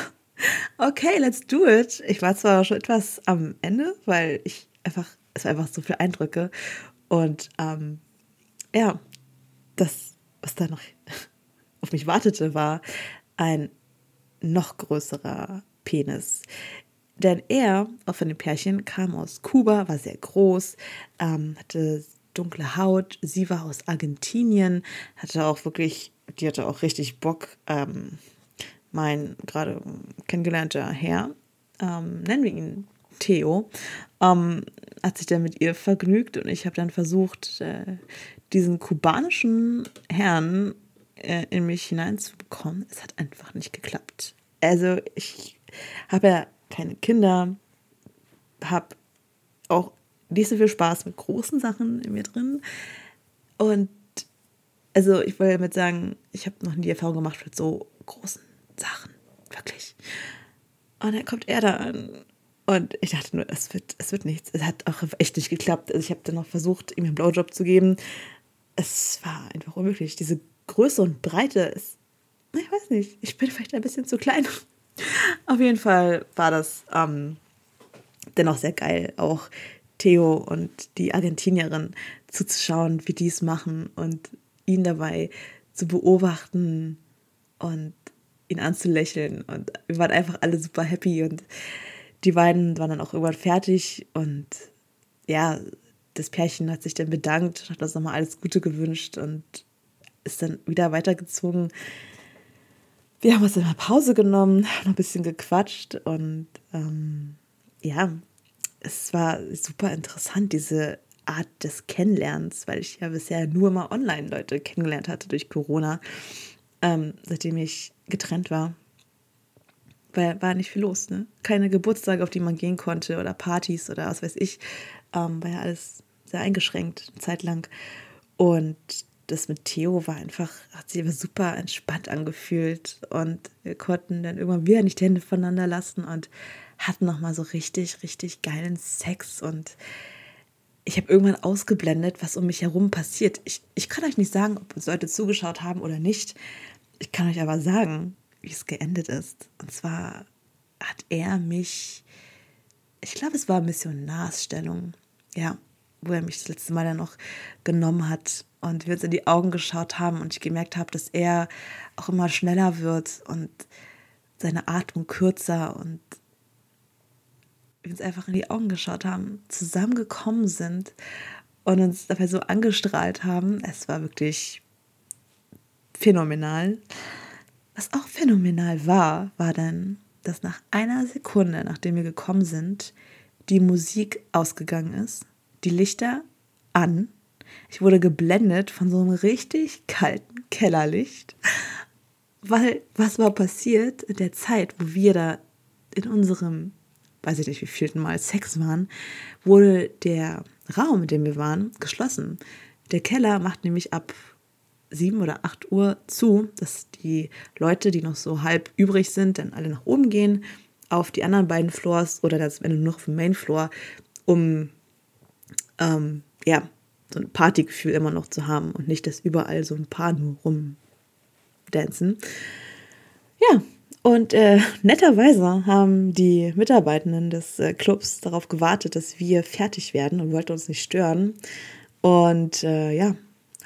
Okay, let's do it. Ich war zwar schon etwas am Ende, weil ich einfach, es einfach so viele Eindrücke. Und ähm, ja, das, was da noch auf mich wartete, war ein noch größerer Penis. Denn er, auch von dem Pärchen, kam aus Kuba, war sehr groß, ähm, hatte dunkle Haut. Sie war aus Argentinien, hatte auch wirklich, die hatte auch richtig Bock. Ähm, mein gerade kennengelernter Herr, ähm, nennen wir ihn Theo, ähm, hat sich dann mit ihr vergnügt und ich habe dann versucht, äh, diesen kubanischen Herrn äh, in mich hineinzubekommen. Es hat einfach nicht geklappt. Also ich habe ja keine Kinder, habe auch nicht so viel Spaß mit großen Sachen in mir drin. Und also ich wollte damit sagen, ich habe noch nie Erfahrung gemacht mit so großen Sachen. Wirklich. Und dann kommt er da an. Und ich dachte nur, es wird, es wird nichts. Es hat auch echt nicht geklappt. Also ich habe dann noch versucht, ihm einen Blowjob zu geben. Es war einfach unmöglich. Diese Größe und Breite ist, ich weiß nicht, ich bin vielleicht ein bisschen zu klein. Auf jeden Fall war das ähm, dennoch sehr geil, auch Theo und die Argentinierin zuzuschauen, wie die es machen und ihn dabei zu beobachten und ihn anzulächeln. Und wir waren einfach alle super happy und die beiden waren dann auch irgendwann fertig und ja, das Pärchen hat sich dann bedankt, hat uns nochmal alles Gute gewünscht und ist dann wieder weitergezogen. Wir haben uns dann mal Pause genommen, noch ein bisschen gequatscht und ähm, ja, es war super interessant, diese Art des Kennenlernens, weil ich ja bisher nur mal online Leute kennengelernt hatte durch Corona, ähm, seitdem ich getrennt war. Weil war nicht viel los, ne? Keine Geburtstage, auf die man gehen konnte oder Partys oder was weiß ich. Ähm, war ja alles sehr eingeschränkt, eine Zeit lang. Und das mit Theo war einfach, hat sich aber super entspannt angefühlt. Und wir konnten dann irgendwann wieder nicht die Hände voneinander lassen und hatten nochmal so richtig, richtig geilen Sex. Und ich habe irgendwann ausgeblendet, was um mich herum passiert. Ich, ich kann euch nicht sagen, ob Leute zugeschaut haben oder nicht. Ich kann euch aber sagen, wie es geendet ist. Und zwar hat er mich, ich glaube, es war Missionarsstellung, ja, wo er mich das letzte Mal dann noch genommen hat und wir uns in die Augen geschaut haben und ich gemerkt habe, dass er auch immer schneller wird und seine Atmung kürzer und wir uns einfach in die Augen geschaut haben, zusammengekommen sind und uns dabei so angestrahlt haben. Es war wirklich phänomenal. Was auch phänomenal war, war dann, dass nach einer Sekunde, nachdem wir gekommen sind, die Musik ausgegangen ist, die Lichter an. Ich wurde geblendet von so einem richtig kalten Kellerlicht. Weil, was war passiert in der Zeit, wo wir da in unserem, weiß ich nicht, wie vielten Mal Sex waren, wurde der Raum, in dem wir waren, geschlossen. Der Keller macht nämlich ab sieben oder acht Uhr zu, dass die Leute, die noch so halb übrig sind, dann alle nach oben gehen auf die anderen beiden Floors oder das, wenn du noch auf dem Main Floor, um ähm, ja, so ein Partygefühl immer noch zu haben und nicht, dass überall so ein paar nur rumdancen. Ja, und äh, netterweise haben die Mitarbeitenden des äh, Clubs darauf gewartet, dass wir fertig werden und wollten uns nicht stören. Und äh, ja,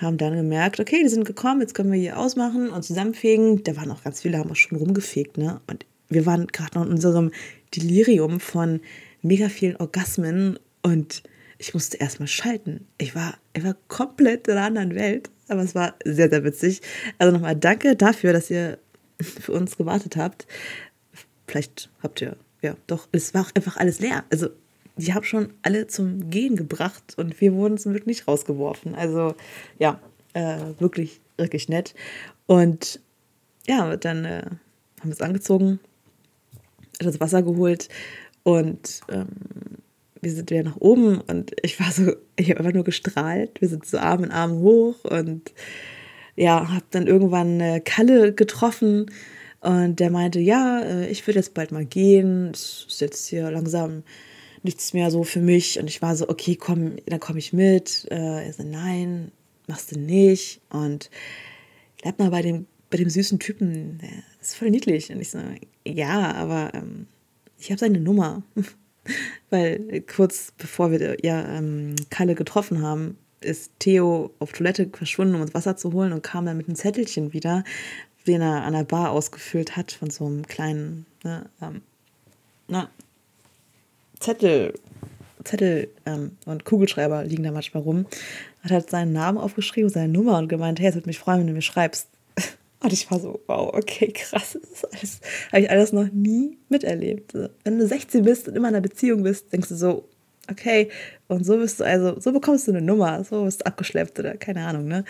haben dann gemerkt, okay, die sind gekommen, jetzt können wir hier ausmachen und zusammenfegen. Da waren auch ganz viele, haben auch schon rumgefegt, ne? Und wir waren gerade noch in unserem Delirium von mega vielen Orgasmen und ich musste erstmal schalten. Ich war, ich war komplett in einer anderen Welt, aber es war sehr, sehr witzig. Also nochmal danke dafür, dass ihr für uns gewartet habt. Vielleicht habt ihr, ja, doch, es war einfach alles leer. Also, die haben schon alle zum Gehen gebracht und wir wurden zum Glück nicht rausgeworfen. Also, ja, äh, wirklich, wirklich nett. Und ja, dann äh, haben wir es angezogen, das Wasser geholt und ähm, wir sind wieder nach oben und ich war so, ich habe einfach nur gestrahlt. Wir sind so Arm in Arm hoch und ja, habe dann irgendwann äh, Kalle getroffen und der meinte, ja, äh, ich würde jetzt bald mal gehen. Es ist jetzt hier langsam nichts mehr so für mich. Und ich war so, okay, komm, dann komme ich mit. Äh, er so, nein, machst du nicht. Und bleib mal bei dem, bei dem süßen Typen, der ist voll niedlich. Und ich so, ja, aber ähm, ich habe seine Nummer. Weil kurz bevor wir ja ähm, Kalle getroffen haben, ist Theo auf Toilette verschwunden, um uns Wasser zu holen und kam dann mit einem Zettelchen wieder, den er an der Bar ausgefüllt hat von so einem kleinen ne, ähm, na, Zettel, Zettel ähm, und Kugelschreiber liegen da manchmal rum. Hat halt seinen Namen aufgeschrieben, seine Nummer und gemeint, hey, es würde mich freuen, wenn du mir schreibst. Und ich war so, wow, okay, krass, das alles, habe ich alles noch nie miterlebt. Wenn du 16 bist und immer in einer Beziehung bist, denkst du so, okay, und so bist du, also, so bekommst du eine Nummer, so bist du abgeschleppt oder keine Ahnung, ne?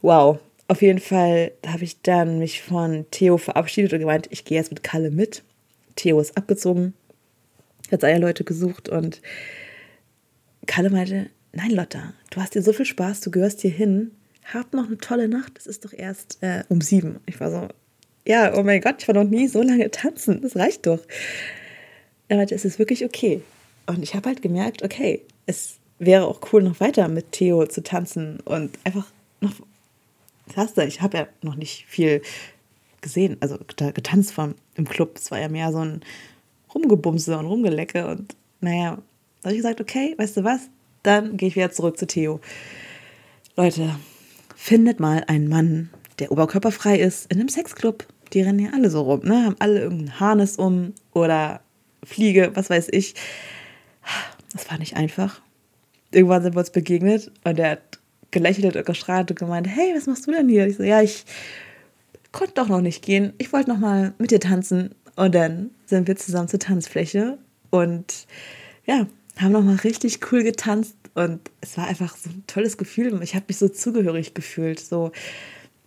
Wow. Auf jeden Fall habe ich dann mich von Theo verabschiedet und gemeint, ich gehe jetzt mit Kalle mit. Theo ist abgezogen, hat Leute gesucht und Kalle meinte, nein Lotta, du hast dir so viel Spaß, du gehörst hier hin, hab noch eine tolle Nacht, es ist doch erst äh, um sieben. Ich war so, ja, oh mein Gott, ich war noch nie so lange tanzen, das reicht doch. Er meinte, es ist wirklich okay. Und ich habe halt gemerkt, okay, es wäre auch cool, noch weiter mit Theo zu tanzen und einfach noch krass, ich habe ja noch nicht viel gesehen, also getanzt vom, im Club. Es war ja mehr so ein Rumgebumse und Rumgelecke. Und naja, da habe ich gesagt, okay, weißt du was? Dann gehe ich wieder zurück zu Theo. Leute, findet mal einen Mann, der oberkörperfrei ist, in einem Sexclub. Die rennen ja alle so rum, ne? Haben alle irgendein Harness um oder Fliege, was weiß ich. Das war nicht einfach. Irgendwann sind wir uns begegnet und der hat gelächelt und gestrahlt und gemeint, hey, was machst du denn hier? Ich so, ja, ich konnte doch noch nicht gehen. Ich wollte noch mal mit dir tanzen. Und dann sind wir zusammen zur Tanzfläche und ja, haben noch mal richtig cool getanzt und es war einfach so ein tolles Gefühl. Ich habe mich so zugehörig gefühlt, so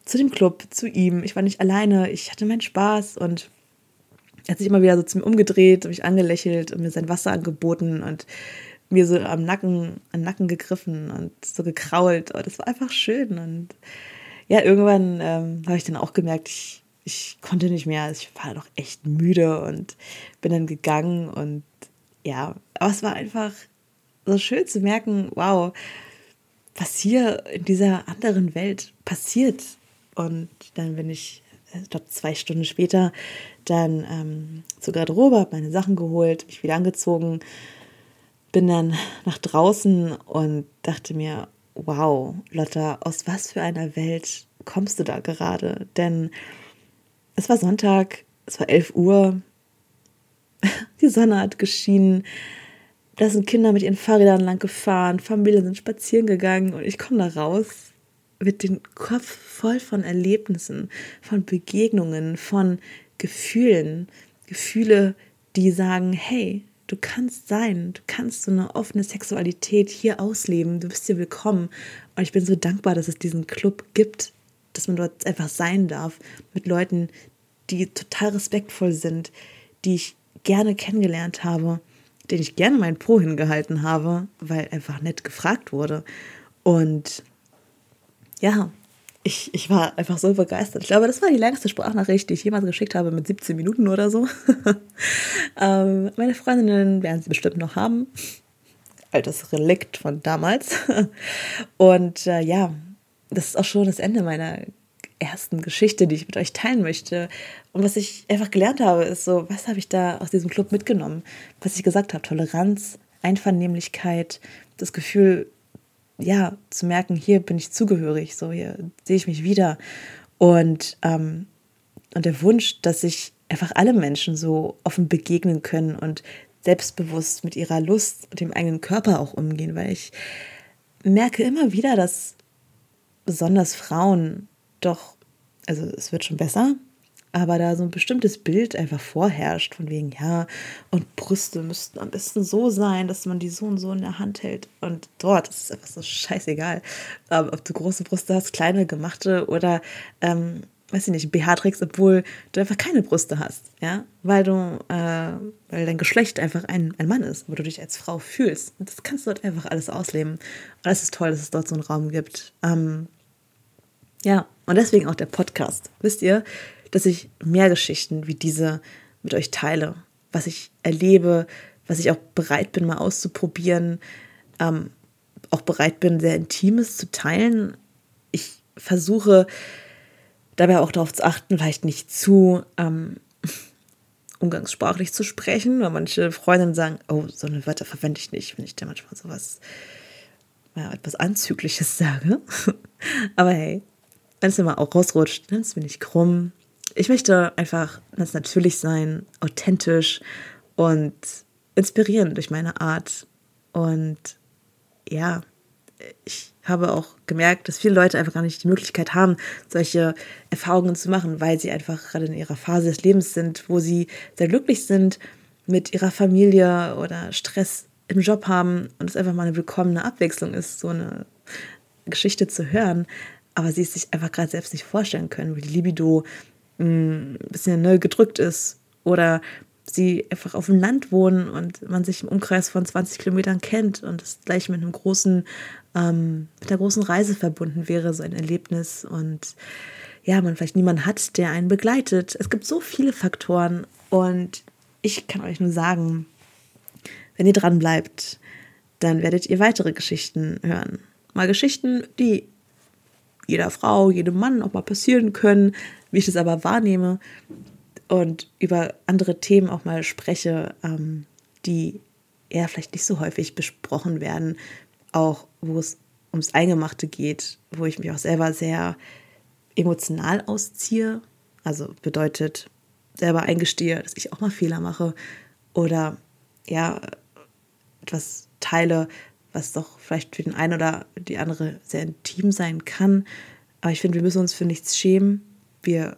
zu dem Club, zu ihm. Ich war nicht alleine, ich hatte meinen Spaß und er hat sich immer wieder so zu mir umgedreht, mich angelächelt und mir sein Wasser angeboten und mir so am Nacken, am Nacken gegriffen und so gekrault. Und das war einfach schön. Und ja, irgendwann ähm, habe ich dann auch gemerkt, ich, ich konnte nicht mehr. Ich war doch echt müde und bin dann gegangen. Und ja, aber es war einfach so schön zu merken, wow, was hier in dieser anderen Welt passiert. Und dann bin ich, ich glaube, zwei Stunden später dann ähm, zur Garderobe, habe meine Sachen geholt, mich wieder angezogen bin dann nach draußen und dachte mir, wow, Lotta, aus was für einer Welt kommst du da gerade? Denn es war Sonntag, es war 11 Uhr, die Sonne hat geschienen, da sind Kinder mit ihren Fahrrädern lang gefahren, Familien sind spazieren gegangen und ich komme da raus mit dem Kopf voll von Erlebnissen, von Begegnungen, von Gefühlen, Gefühle, die sagen, hey, Du kannst sein, du kannst so eine offene Sexualität hier ausleben, du bist hier willkommen. Und ich bin so dankbar, dass es diesen Club gibt, dass man dort einfach sein darf mit Leuten, die total respektvoll sind, die ich gerne kennengelernt habe, denen ich gerne meinen Po hingehalten habe, weil einfach nett gefragt wurde. Und ja, ich, ich war einfach so begeistert. Ich glaube, das war die längste Sprachnachricht, die ich jemals geschickt habe, mit 17 Minuten oder so. ähm, meine Freundinnen werden sie bestimmt noch haben. Altes Relikt von damals. Und äh, ja, das ist auch schon das Ende meiner ersten Geschichte, die ich mit euch teilen möchte. Und was ich einfach gelernt habe, ist so, was habe ich da aus diesem Club mitgenommen? Was ich gesagt habe, Toleranz, Einvernehmlichkeit, das Gefühl, ja, zu merken, hier bin ich zugehörig, so hier sehe ich mich wieder. Und, ähm, und der Wunsch, dass sich einfach alle Menschen so offen begegnen können und selbstbewusst mit ihrer Lust und dem eigenen Körper auch umgehen, weil ich merke immer wieder, dass besonders Frauen doch, also es wird schon besser, aber da so ein bestimmtes Bild einfach vorherrscht, von wegen, ja, und Brüste müssten am besten so sein, dass man die so und so in der Hand hält. Und dort ist es einfach so scheißegal, ähm, ob du große Brüste hast, kleine, gemachte oder, ähm, weiß ich nicht, BH trägst, obwohl du einfach keine Brüste hast, ja, weil du, äh, weil dein Geschlecht einfach ein, ein Mann ist, wo du dich als Frau fühlst. Und das kannst du dort einfach alles ausleben. Und das ist toll, dass es dort so einen Raum gibt. Ähm, ja, und deswegen auch der Podcast. Wisst ihr, dass ich mehr Geschichten wie diese mit euch teile, was ich erlebe, was ich auch bereit bin, mal auszuprobieren, ähm, auch bereit bin, sehr Intimes zu teilen. Ich versuche dabei auch darauf zu achten, vielleicht nicht zu ähm, umgangssprachlich zu sprechen, weil manche Freundinnen sagen, oh, so eine Wörter verwende ich nicht, wenn ich da manchmal sowas, ja, etwas Anzügliches sage. Aber hey, wenn es mal auch rausrutscht, dann ist es mir nicht krumm, ich möchte einfach ganz natürlich sein, authentisch und inspirieren durch meine Art. Und ja, ich habe auch gemerkt, dass viele Leute einfach gar nicht die Möglichkeit haben, solche Erfahrungen zu machen, weil sie einfach gerade in ihrer Phase des Lebens sind, wo sie sehr glücklich sind mit ihrer Familie oder Stress im Job haben und es einfach mal eine willkommene Abwechslung ist, so eine Geschichte zu hören, aber sie es sich einfach gerade selbst nicht vorstellen können, wie die Libido ein bisschen ne, gedrückt ist oder sie einfach auf dem Land wohnen und man sich im Umkreis von 20 Kilometern kennt und es gleich mit einem großen, ähm, mit einer großen Reise verbunden wäre, so ein Erlebnis und ja, man vielleicht niemanden hat, der einen begleitet. Es gibt so viele Faktoren und ich kann euch nur sagen, wenn ihr dran bleibt, dann werdet ihr weitere Geschichten hören. Mal Geschichten, die jeder Frau, jedem Mann auch mal passieren können, wie ich das aber wahrnehme und über andere Themen auch mal spreche, ähm, die eher vielleicht nicht so häufig besprochen werden, auch wo es ums Eingemachte geht, wo ich mich auch selber sehr emotional ausziehe, also bedeutet selber eingestehe, dass ich auch mal Fehler mache oder ja etwas teile, was doch vielleicht für den einen oder die andere sehr intim sein kann. Aber ich finde, wir müssen uns für nichts schämen wir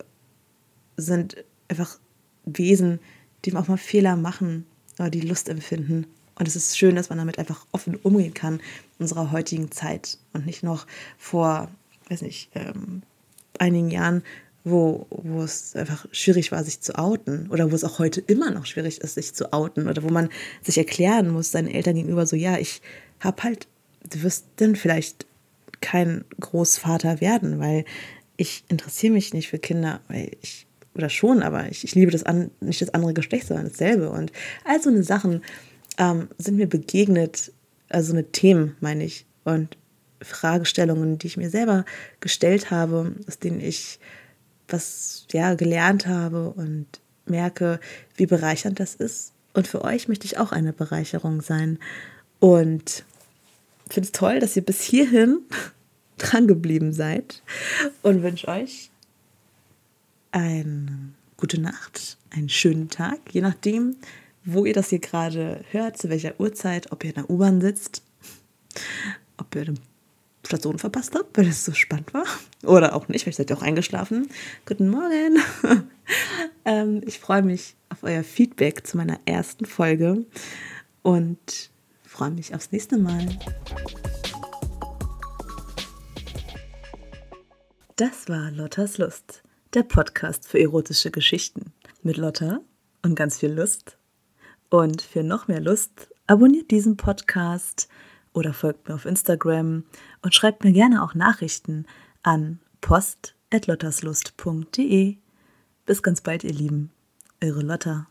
sind einfach Wesen, die auch mal Fehler machen oder die Lust empfinden. Und es ist schön, dass man damit einfach offen umgehen kann in unserer heutigen Zeit und nicht noch vor, weiß nicht, ähm, einigen Jahren, wo, wo es einfach schwierig war, sich zu outen oder wo es auch heute immer noch schwierig ist, sich zu outen oder wo man sich erklären muss, seinen Eltern gegenüber, so, ja, ich habe halt, du wirst dann vielleicht kein Großvater werden, weil ich interessiere mich nicht für Kinder, weil ich, oder schon, aber ich, ich liebe das an, nicht das andere Geschlecht, sondern dasselbe. Und all so eine Sachen ähm, sind mir begegnet, also eine Themen, meine ich, und Fragestellungen, die ich mir selber gestellt habe, aus denen ich was ja gelernt habe und merke, wie bereichernd das ist. Und für euch möchte ich auch eine Bereicherung sein. Und finde es toll, dass ihr bis hierhin dran geblieben seid und wünsche euch eine gute Nacht, einen schönen Tag, je nachdem, wo ihr das hier gerade hört, zu welcher Uhrzeit, ob ihr in der U-Bahn sitzt, ob ihr eine Station verpasst habt, weil es so spannend war oder auch nicht, vielleicht seid ihr auch eingeschlafen. Guten Morgen. ähm, ich freue mich auf euer Feedback zu meiner ersten Folge und freue mich aufs nächste Mal. Das war Lottas Lust, der Podcast für erotische Geschichten mit Lotta und ganz viel Lust. Und für noch mehr Lust, abonniert diesen Podcast oder folgt mir auf Instagram und schreibt mir gerne auch Nachrichten an post.lotterslust.de. Bis ganz bald, ihr Lieben. Eure Lotta.